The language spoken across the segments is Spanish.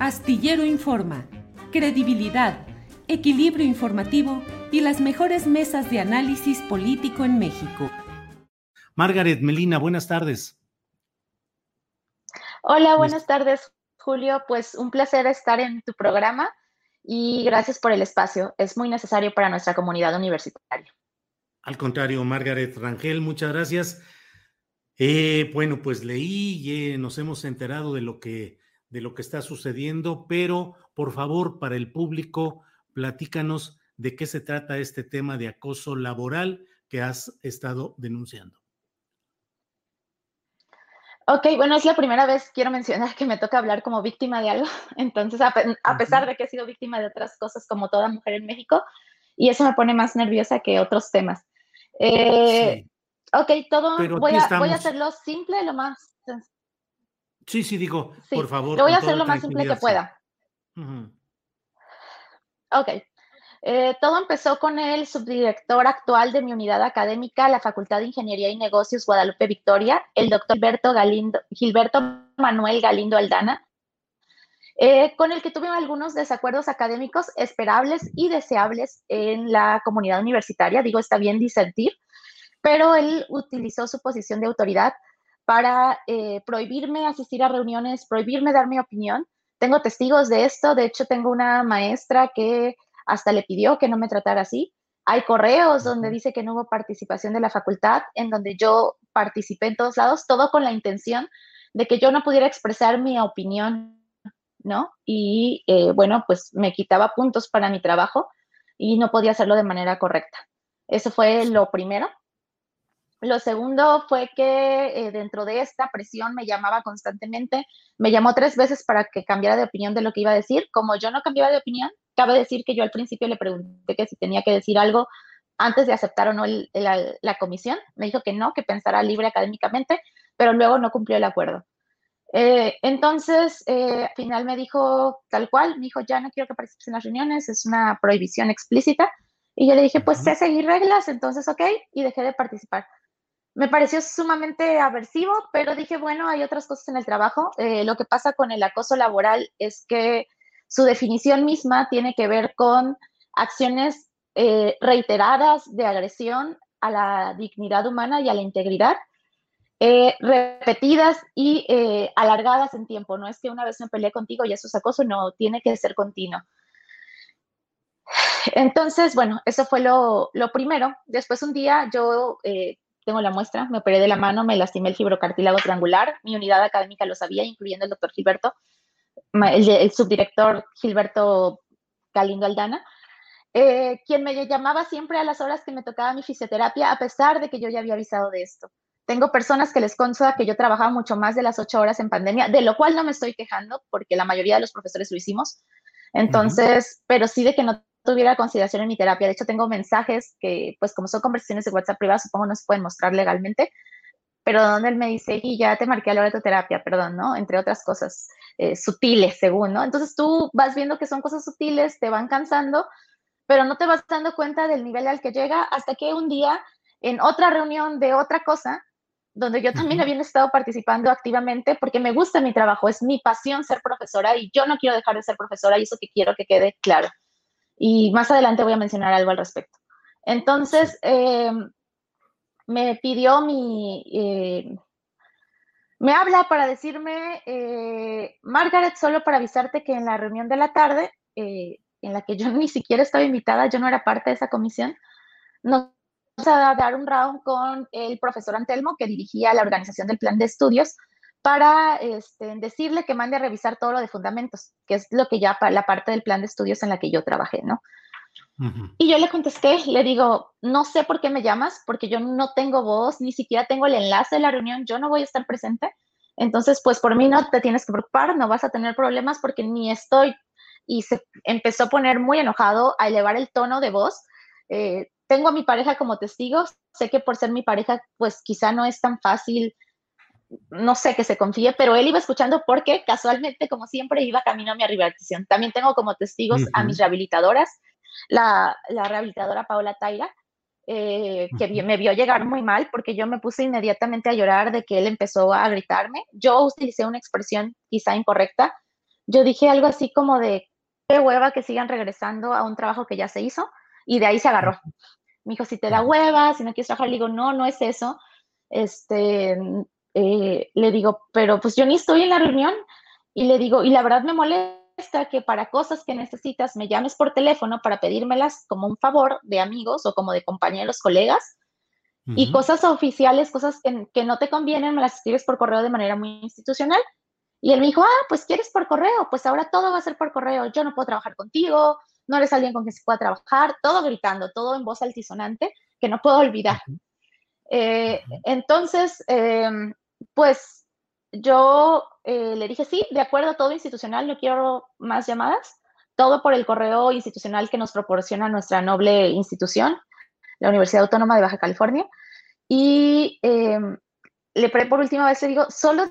Astillero Informa, credibilidad, equilibrio informativo y las mejores mesas de análisis político en México. Margaret Melina, buenas tardes. Hola, buenas tardes, Julio. Pues un placer estar en tu programa y gracias por el espacio. Es muy necesario para nuestra comunidad universitaria. Al contrario, Margaret Rangel, muchas gracias. Eh, bueno, pues leí y eh, nos hemos enterado de lo que de lo que está sucediendo, pero por favor, para el público, platícanos de qué se trata este tema de acoso laboral que has estado denunciando. Ok, bueno, es la primera vez, quiero mencionar, que me toca hablar como víctima de algo. Entonces, a, pe- a pesar de que he sido víctima de otras cosas como toda mujer en México, y eso me pone más nerviosa que otros temas. Eh, Sí, Ok, todo, voy a, voy a hacerlo simple, lo más, sí, sí, digo, sí, por favor. lo voy a hacer lo más simple que pueda. Ujú. Ok. Eh, todo empezó con el subdirector actual de mi unidad académica, la Facultad de Ingeniería y Negocios Guadalupe Victoria, el doctor Gilberto, Galindo, Gilberto Manuel Galindo Aldana, eh, con el que tuve algunos desacuerdos académicos esperables y deseables en la comunidad universitaria. Digo, está bien disentir, pero él utilizó su posición de autoridad para eh, prohibirme asistir a reuniones, prohibirme dar mi opinión. Tengo testigos de esto, de hecho tengo una maestra que hasta le pidió que no me tratara así. Hay correos donde dice que no hubo participación de la facultad, en donde yo participé en todos lados, todo con la intención de que yo no pudiera expresar mi opinión, ¿no? Y eh, bueno, pues me quitaba puntos para mi trabajo y no podía hacerlo de manera correcta. Eso fue lo primero. Lo segundo fue que eh, dentro de esta presión me llamaba constantemente, me llamó tres veces para que cambiara de opinión de lo que iba a decir. Como yo no cambiaba de opinión, cabe decir que yo al principio le pregunté que si tenía que decir algo antes de aceptar o no el- la, la comisión. Me dijo que no, que pensara libre académicamente, pero luego no cumplió el acuerdo. Eh, entonces, eh, al final me dijo tal cual, me dijo, ya no quiero que participes en las reuniones, es una prohibición explícita. Y yo le dije, pues sé seguir reglas, entonces ok, y dejé de participar. Me pareció sumamente aversivo, pero dije, bueno, hay otras cosas en el trabajo. Eh, lo que pasa con el acoso laboral es que su definición misma tiene que ver con acciones eh, reiteradas de agresión a la dignidad humana y a la integridad, eh, repetidas y alargadas en tiempo. No es que una vez me peleé contigo y eso es acoso, no, tiene que ser continuo. Entonces, bueno, eso fue lo, lo primero. Después un día yo tengo la muestra, me operé de la mano, me lastimé el fibrocartílago triangular, mi unidad académica lo sabía, incluyendo el doctor Gilberto, el, el subdirector Gilberto Galindo Aldana, eh, quien me llamaba siempre a las horas que me tocaba mi fisioterapia, a pesar de que yo ya había avisado de esto. Tengo personas que les consta que yo trabajaba mucho más de las ocho horas en pandemia, de lo cual no me estoy quejando, porque la mayoría de los profesores lo hicimos. Entonces, pero sí de que no tuviera consideración en mi terapia. De hecho, tengo mensajes que, pues como son conversaciones de WhatsApp privadas, supongo no se pueden mostrar legalmente, pero donde él me dice, y ya te marqué a la hora de tu terapia, perdón, ¿no? Entre otras cosas eh, sutiles, según, ¿no? Entonces tú vas viendo que son cosas sutiles, te van cansando, pero no te vas dando cuenta del nivel al que llega hasta que un día, en otra reunión de otra cosa, donde yo también había estado participando activamente porque me gusta mi trabajo, es mi pasión ser profesora y yo no quiero dejar de ser profesora y eso que quiero que quede claro. Y más adelante voy a mencionar algo al respecto. Entonces, eh, me pidió mi... Eh, me habla para decirme, eh, Margaret, solo para avisarte que en la reunión de la tarde, en la que yo ni siquiera estaba invitada, yo no era parte de esa comisión, nos a dar un round con el profesor Antelmo, que dirigía la organización del plan de estudios, para este, decirle que mande a revisar todo lo de fundamentos, que es lo que ya la parte del plan de estudios en la que yo trabajé, ¿no? Y yo le contesté, le digo, no sé por qué me llamas, porque yo no tengo voz, ni siquiera tengo el enlace de la reunión, yo no voy a estar presente. Entonces, pues por mí no te tienes que preocupar, no vas a tener problemas porque ni estoy. Y se empezó a poner muy enojado, a elevar el tono de voz. Eh, tengo a mi pareja como testigo, sé que por ser mi pareja, pues quizá no es tan fácil, no sé que se confíe, pero él iba escuchando porque casualmente, como siempre, iba camino a mi rehabilitación. También tengo como testigos a mis rehabilitadoras, la, rehabilitadora Paola Taira, eh, que me vio llegar muy mal porque yo me puse inmediatamente a llorar de que él empezó a gritarme. Yo utilicé una expresión quizá incorrecta. Yo dije algo así como de, qué hueva que sigan regresando a un trabajo que ya se hizo y de ahí se agarró. Me dijo, si te da hueva, si no quieres trabajar, le digo, no, no es eso. Este, eh, le digo, pero pues yo ni estoy en la reunión. Y le digo, y la verdad me molesta que para cosas que necesitas me llames por teléfono para pedírmelas como un favor de amigos o como de compañeros, colegas. Y cosas oficiales, cosas que, que, no te convienen, me las escribes por correo de manera muy institucional. Y él me dijo, ah, pues quieres por correo, pues ahora todo va a ser por correo, yo no puedo trabajar contigo, no eres alguien con quien se pueda trabajar, todo gritando, todo en voz altisonante, que no puedo olvidar. Eh, entonces, em, pues yo eh, le dije, sí, de acuerdo, todo institucional, no quiero más llamadas, todo por el correo institucional que nos proporciona nuestra noble institución, la Universidad Autónoma de Baja California. Y eh, le por última vez le digo, solo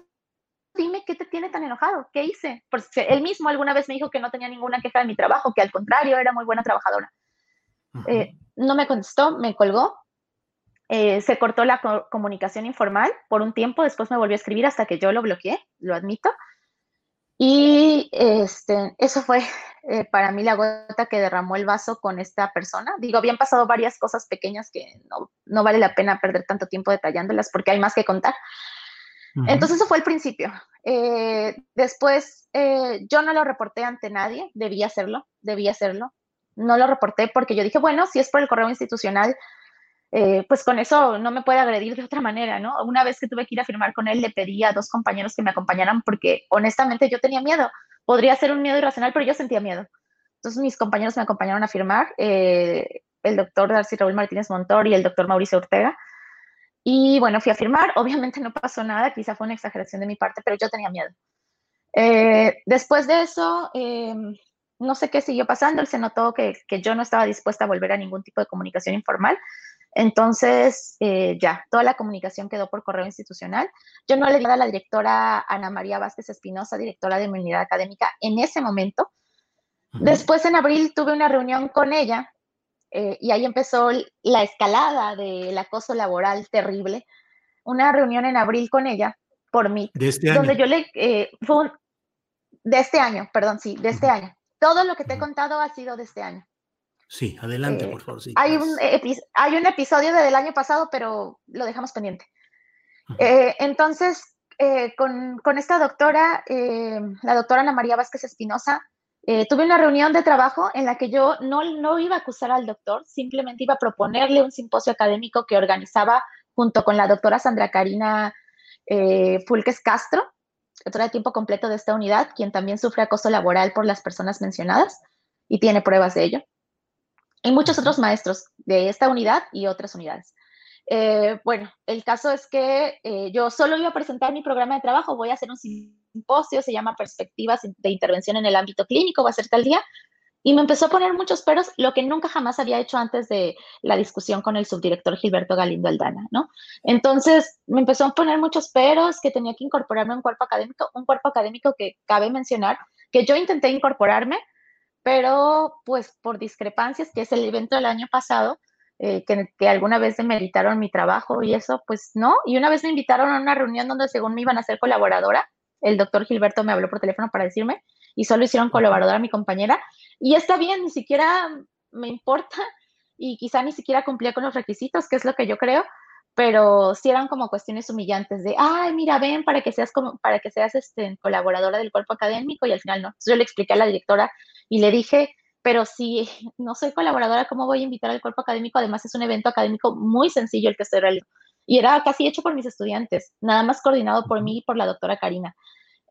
dime qué te tiene tan enojado, qué hice. Porque él mismo alguna vez me dijo que no tenía ninguna queja de mi trabajo, que al contrario era muy buena trabajadora. Eh, no me contestó, me colgó. Eh, se cortó la comunicación informal por un tiempo, después me volvió a escribir hasta que yo lo bloqueé, lo admito. Y este, eso fue eh, para mí la gota que derramó el vaso con esta persona. Digo, habían pasado varias cosas pequeñas que no, no vale la pena perder tanto tiempo detallándolas porque hay más que contar. Entonces, eso fue el principio. Eh, después, eh, yo no lo reporté ante nadie, debía hacerlo, debía hacerlo. No lo reporté porque yo dije, bueno, si es por el correo institucional, eh, pues con eso no me puede agredir de otra manera, ¿no? Una vez que tuve que ir a firmar con él, le pedí a dos compañeros que me acompañaran porque honestamente yo tenía miedo. Podría ser un miedo irracional, pero yo sentía miedo. Entonces mis compañeros me acompañaron a firmar, el doctor Darcy Raúl Martínez Montor y el doctor Mauricio Ortega. Y bueno, fui a firmar, obviamente no pasó nada, quizá fue una exageración de mi parte, pero yo tenía miedo. Eh, después de eso, em, no sé qué siguió pasando, él se notó que, yo no estaba dispuesta a volver a ningún tipo de comunicación informal. Entonces, eh, ya, toda la comunicación quedó por correo institucional. Yo no le di a la directora Ana María Vázquez Espinosa, directora de mi unidad académica, en ese momento. Después, en abril, tuve una reunión con ella eh, y ahí empezó la escalada del acoso laboral terrible. Una reunión en abril con ella, por mí, de este donde yo le, eh, fue de este año, perdón, sí, de este año. Todo lo que te he contado ha sido de este año. Sí, adelante, eh, por favor. hay, un hay un episodio del año pasado, pero lo dejamos pendiente. entonces, con, con, esta doctora, la doctora Ana María Vázquez Espinosa, eh, tuve una reunión de trabajo en la que yo no, no iba a acusar al doctor, simplemente iba a proponerle un simposio académico que organizaba junto con la doctora Sandra Karina eh, Fulques Castro, doctora de tiempo completo de esta unidad, quien también sufre acoso laboral por las personas mencionadas y tiene pruebas de ello. Y muchos otros maestros de esta unidad y otras unidades. Eh, bueno, el caso es que yo solo iba a presentar mi programa de trabajo, voy a hacer un simposio, se llama Perspectivas de Intervención en el Ámbito Clínico, va a ser tal día. Y me empezó a poner muchos peros, lo que nunca jamás había hecho antes de la discusión con el subdirector Gilberto Galindo Aldana, ¿no? Entonces, me empezó a poner muchos peros, que tenía que incorporarme a un cuerpo académico, un cuerpo académico que cabe mencionar, que yo intenté incorporarme, pero pues por discrepancias, que es el evento del año pasado, eh, que, que, alguna vez me invitaron mi trabajo y eso, pues no. Y una vez me invitaron a una reunión donde según me iban a ser colaboradora, el doctor Gilberto me habló por teléfono para decirme, y solo hicieron colaboradora a mi compañera. Y está bien, ni siquiera me importa y quizá ni siquiera cumplía con los requisitos, que es lo que yo creo, pero sí eran como cuestiones humillantes de, ay, mira, ven para que seas como, para que seas este, colaboradora del cuerpo académico y al final no. Entonces yo le expliqué a la directora y le dije, pero si no soy colaboradora, ¿cómo voy a invitar al cuerpo académico? Además es un evento académico muy sencillo el que estoy realizando. Y era casi hecho por mis estudiantes, nada más coordinado por mí y por la doctora Karina.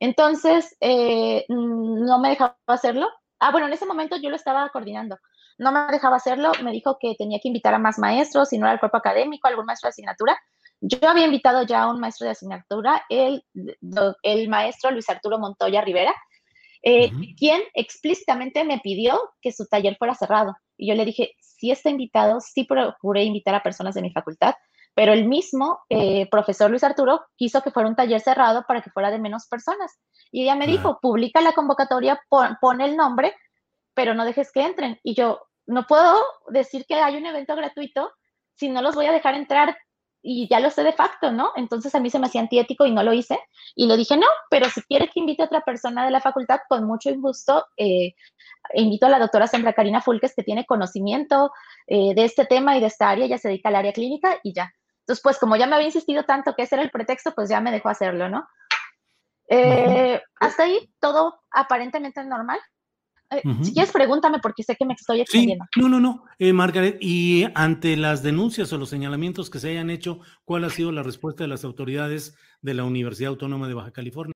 Entonces, eh, no me dejaba hacerlo. Ah, bueno, en ese momento yo lo estaba coordinando. No me dejaba hacerlo, me dijo que tenía que invitar a más maestros, si no era el cuerpo académico, algún maestro de asignatura. Yo había invitado ya a un maestro de asignatura, el, el maestro Luis Arturo Montoya Rivera, eh, quien explícitamente me pidió que su taller fuera cerrado. Y yo le dije, si está invitado, sí procuré invitar a personas de mi facultad, pero el mismo eh, profesor Luis Arturo quiso que fuera un taller cerrado para que fuera de menos personas. Y ella me dijo, publica la convocatoria, pon, el nombre, pero no dejes que entren. Y yo, no puedo decir que hay un evento gratuito si no los voy a dejar entrar y ya lo sé de facto, ¿no? Entonces a mí se me hacía antiético y no lo hice. Y le dije, no, pero si quiere que invite a otra persona de la facultad, con mucho gusto, eh, invito a la doctora Sandra Karina Fulques, que tiene conocimiento eh, de este tema y de esta área, ya se dedica al área clínica y ya. Entonces, pues como ya me había insistido tanto que ese era el pretexto, pues ya me dejó hacerlo, ¿no? Eh, hasta ahí todo aparentemente normal. Eh, si quieres, pregúntame porque sé que me estoy extendiendo. no, no, no. Eh, Margaret, y ante las denuncias o los señalamientos que se hayan hecho, ¿cuál ha sido la respuesta de las autoridades de la Universidad Autónoma de Baja California?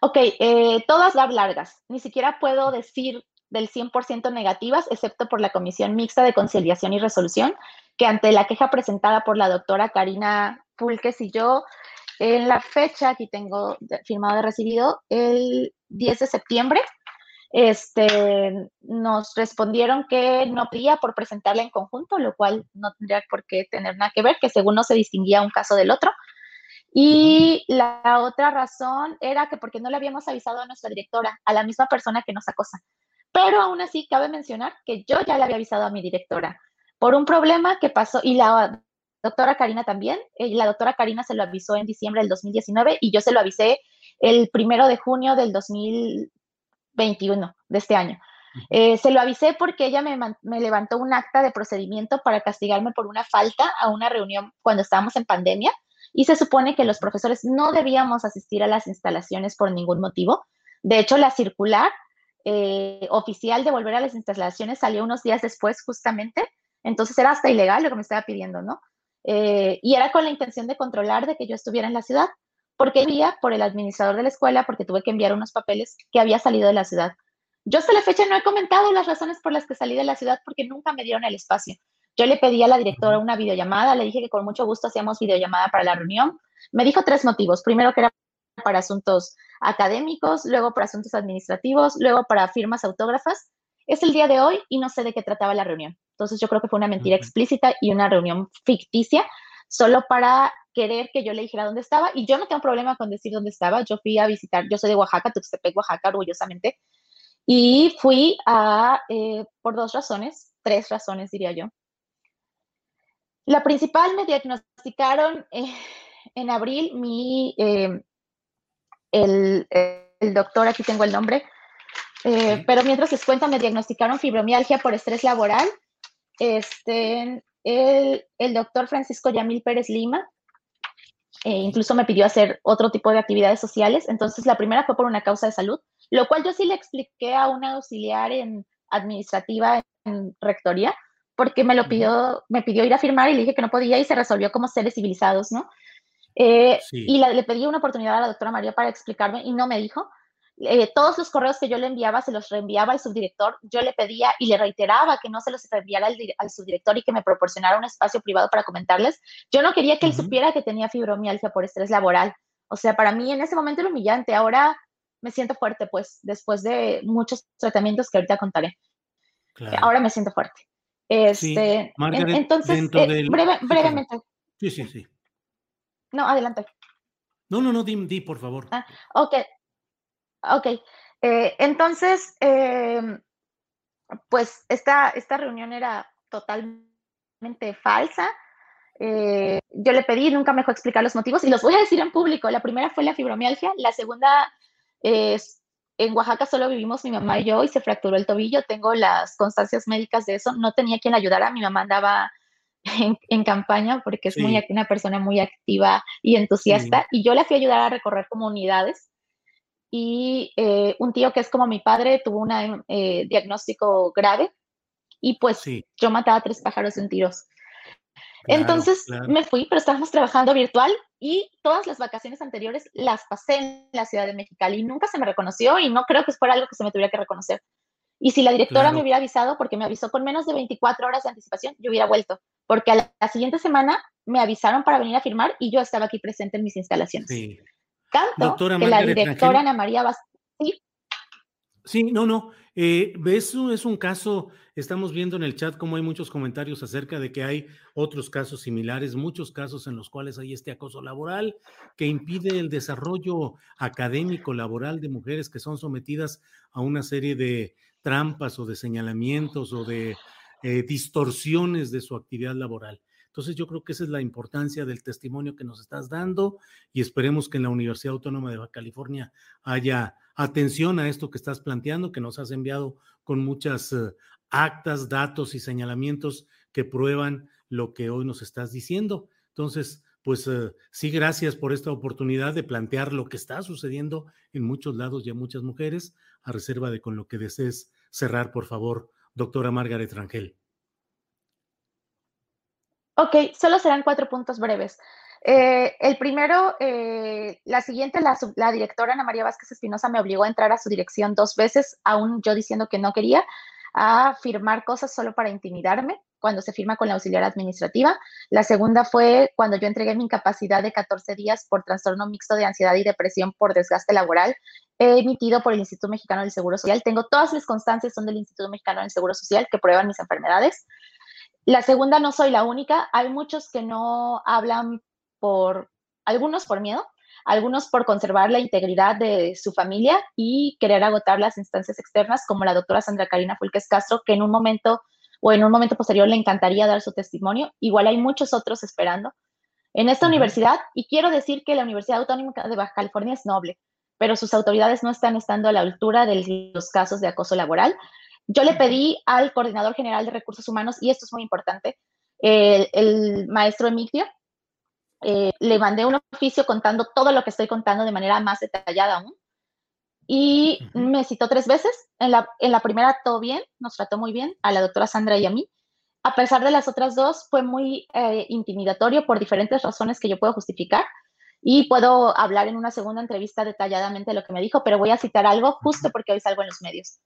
Ok, eh, todas largas. Ni siquiera puedo decir del 100% negativas, excepto por la Comisión Mixta de Conciliación y Resolución, que ante la queja presentada por la doctora Karina Pulques y yo, en la fecha, aquí tengo firmado de recibido, el 10 de septiembre, este, nos respondieron que no pedía por presentarla en conjunto, lo cual no tendría por qué tener nada que ver, que según no se distinguía un caso del otro, y la otra razón era que porque no le habíamos avisado a nuestra directora, a la misma persona que nos acosa. Pero aún así, cabe mencionar que yo ya le había avisado a mi directora por un problema que pasó, y la doctora Karina también, eh, la doctora Karina se lo avisó en diciembre del 2019 y yo se lo avisé el primero de junio del 2021, de este año. Eh, se lo avisé porque ella me, me, levantó un acta de procedimiento para castigarme por una falta a una reunión cuando estábamos en pandemia y se supone que los profesores no debíamos asistir a las instalaciones por ningún motivo. De hecho, la circular eh, oficial de volver a las instalaciones salió unos días después justamente, entonces era hasta ilegal lo que me estaba pidiendo, ¿no? Eh, y era con la intención de controlar de que yo estuviera en la ciudad, porque había por el administrador de la escuela, porque tuve que enviar unos papeles que había salido de la ciudad. Yo hasta la fecha no he comentado las razones por las que salí de la ciudad porque nunca me dieron el espacio. Yo le pedí a la directora una videollamada, le dije que con mucho gusto hacíamos videollamada para la reunión. Me dijo tres motivos. Primero que era para asuntos académicos, luego para asuntos administrativos, luego para firmas autógrafas. Es el día de hoy y no sé de qué trataba la reunión. Entonces yo creo que fue una mentira explícita y una reunión ficticia, solo para querer que yo le dijera dónde estaba. Y yo no tengo problema con decir dónde estaba. Yo fui a visitar, yo soy de Oaxaca, Tuxtepec, Oaxaca, orgullosamente. Y fui a, eh, por dos razones, tres razones diría yo. La principal me diagnosticaron eh, en abril mi, eh, el, eh, doctor, aquí tengo el nombre, eh, pero mientras les cuento, me diagnosticaron fibromialgia por estrés laboral. Este, el, el doctor Francisco Yamil Pérez Lima eh, incluso me pidió hacer otro tipo de actividades sociales. Entonces, la primera fue por una causa de salud, lo cual yo sí le expliqué a una auxiliar en administrativa en rectoría, porque me lo pidió, me pidió ir a firmar y le dije que no podía y se resolvió como seres civilizados, ¿no? Eh, y le pedí una oportunidad a la doctora María para explicarme y no me dijo. Eh, todos los correos que yo le enviaba se los reenviaba al subdirector. Yo le pedía y le reiteraba que no se los reenviara al, subdirector y que me proporcionara un espacio privado para comentarles. Yo no quería que él supiera que tenía fibromialgia por estrés laboral. O sea, para mí en ese momento era humillante. Ahora me siento fuerte, pues, después de muchos tratamientos que ahorita contaré. Ahora me siento fuerte. Este, entonces, eh, brevemente. Sí, sí, sí. No, adelante. No, no, no, di, di por favor. Ah, ok, Ok, eh, entonces, em, pues esta, esta reunión era totalmente falsa. Eh, yo le pedí, nunca me dejó explicar los motivos y los voy a decir en público. La primera fue la fibromialgia, la segunda es, en Oaxaca solo vivimos mi mamá y yo y se fracturó el tobillo. Tengo las constancias médicas de eso. No tenía quien la ayudara. Mi mamá andaba en, campaña porque es muy, una persona muy activa y entusiasta. Y yo la fui a ayudar a recorrer comunidades y eh, un tío que es como mi padre tuvo un eh, diagnóstico grave y pues yo mataba a tres pájaros en tiros. Entonces me fui, pero estábamos trabajando virtual y todas las vacaciones anteriores las pasé en la ciudad de Mexicali y nunca se me reconoció y no creo que fuera algo que se me tuviera que reconocer. Y si la directora me hubiera avisado, porque me avisó con menos de 24 horas de anticipación, yo hubiera vuelto, porque a la, la, siguiente semana me avisaron para venir a firmar y yo estaba aquí presente en mis instalaciones. Sí. Tanto que la directora Ana María ¿sí? sí, no, no. Eh, eso es un caso, estamos viendo en el chat cómo hay muchos comentarios acerca de que hay otros casos similares, muchos casos en los cuales hay este acoso laboral que impide el desarrollo académico laboral de mujeres que son sometidas a una serie de trampas o de señalamientos o de eh, distorsiones de su actividad laboral. Entonces yo creo que esa es la importancia del testimonio que nos estás dando y esperemos que en la Universidad Autónoma de California haya atención a esto que estás planteando, que nos has enviado con muchas eh, actas, datos y señalamientos que prueban lo que hoy nos estás diciendo. Entonces, pues eh, sí, gracias por esta oportunidad de plantear lo que está sucediendo en muchos lados y a muchas mujeres, a reserva de con lo que desees cerrar, por favor, doctora Margaret Rangel. Ok, solo serán cuatro puntos breves. Eh, el primero, eh, la siguiente, la, directora Ana María Vázquez Espinosa me obligó a entrar a su dirección dos veces, aún yo diciendo que no quería, a firmar cosas solo para intimidarme cuando se firma con la auxiliar administrativa. La segunda fue cuando yo entregué mi incapacidad de 14 días por trastorno mixto de ansiedad y depresión por desgaste laboral, emitido por el Instituto Mexicano del Seguro Social. Tengo todas mis constancias, son del Instituto Mexicano del Seguro Social, que prueban mis enfermedades. La segunda, no soy la única. Hay muchos que no hablan por, algunos por miedo, algunos por conservar la integridad de su familia y querer agotar las instancias externas, como la doctora Sandra Karina Fulques Castro, que en un momento o en un momento posterior le encantaría dar su testimonio. Igual hay muchos otros esperando en esta universidad y quiero decir que la Universidad Autónoma de Baja California es noble, pero sus autoridades no están estando a la altura de los casos de acoso laboral. Yo le pedí al coordinador general de recursos humanos, y esto es muy importante, el, maestro Emigdio, eh, le mandé un oficio contando todo lo que estoy contando de manera más detallada aún. Y me citó tres veces. En la, en la primera todo bien, nos trató muy bien, a la doctora Sandra y a mí. A pesar de las otras dos, fue muy eh, intimidatorio por diferentes razones que yo puedo justificar. Y puedo hablar en una segunda entrevista detalladamente de lo que me dijo, pero voy a citar algo justo porque hoy salgo en los medios.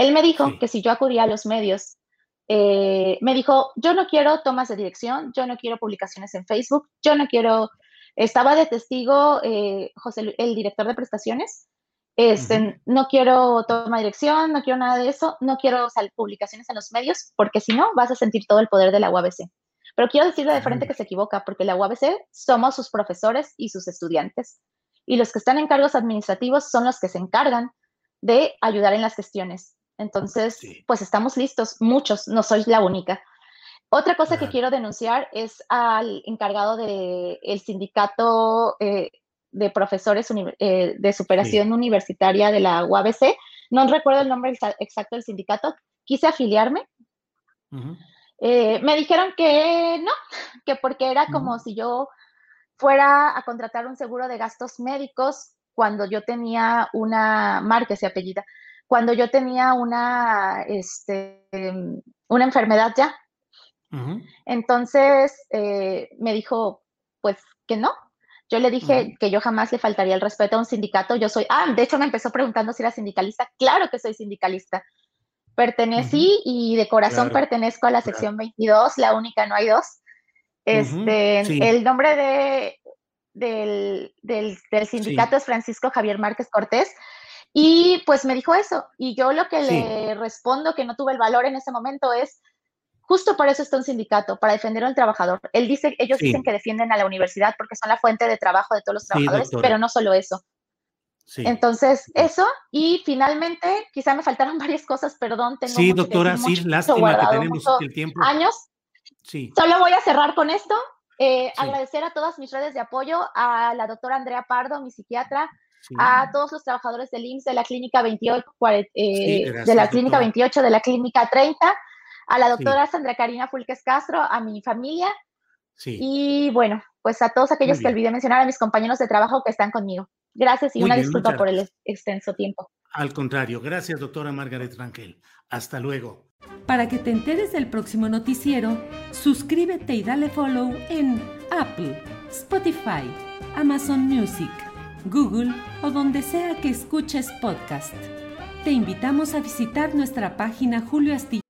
Él me dijo que si yo acudía a los medios, eh, me dijo, yo no quiero tomas de dirección, yo no quiero publicaciones en Facebook, yo no quiero, estaba de testigo eh, José, el director de prestaciones, este, no quiero toma de dirección, no quiero nada de eso, no quiero publicaciones en los medios, porque si no, vas a sentir todo el poder de la UABC. Pero quiero decirle de frente que se equivoca, porque la UABC somos sus profesores y sus estudiantes. Y los que están en cargos administrativos son los que se encargan de ayudar en las gestiones. Entonces, pues estamos listos, muchos, no soy la única. Otra cosa que quiero denunciar es al encargado del sindicato eh, de profesores eh, de superación universitaria de la UABC. No recuerdo el nombre exacto del sindicato. Quise afiliarme. Eh, me dijeron que no, que porque era como si yo fuera a contratar un seguro de gastos médicos cuando yo tenía una marca, se apellida, cuando yo tenía una, este, una enfermedad ya. Entonces eh, me dijo, pues que no. Yo le dije que yo jamás le faltaría el respeto a un sindicato. Yo soy, ah, de hecho me empezó preguntando si era sindicalista. Claro que soy sindicalista. Pertenecí y de corazón pertenezco a la sección 22, la única, no hay dos. Este, El nombre de, del, del, sindicato es Francisco Javier Márquez Cortés. Y pues me dijo eso. Y yo lo que le respondo, que no tuve el valor en ese momento, es justo por eso está un sindicato, para defender al trabajador. Él dice, ellos dicen que defienden a la universidad porque son la fuente de trabajo de todos los trabajadores, pero no solo eso. Entonces, eso, y finalmente, quizá me faltaron varias cosas, perdón. Tengo sí, doctora, sí, lástima que tenemos el tiempo. Años. Sí. Solo voy a cerrar con esto. Eh, agradecer a todas mis redes de apoyo, a la doctora Andrea Pardo, mi psiquiatra, a todos los trabajadores del IMSS de la clínica 28, eh, de la clínica 28, de la clínica 30, a la doctora Sandra Karina Fulques Castro, a mi familia. Y bueno, pues a todos aquellos que olvidé mencionar, a mis compañeros de trabajo que están conmigo. Gracias y una disculpa por el extenso tiempo. Al contrario, gracias doctora Margaret Rangel. Hasta luego. Para que te enteres del próximo noticiero, suscríbete y dale follow en Apple, Spotify, Amazon Music, Google o donde sea que escuches podcast. Te invitamos a visitar nuestra página Julio Astilla.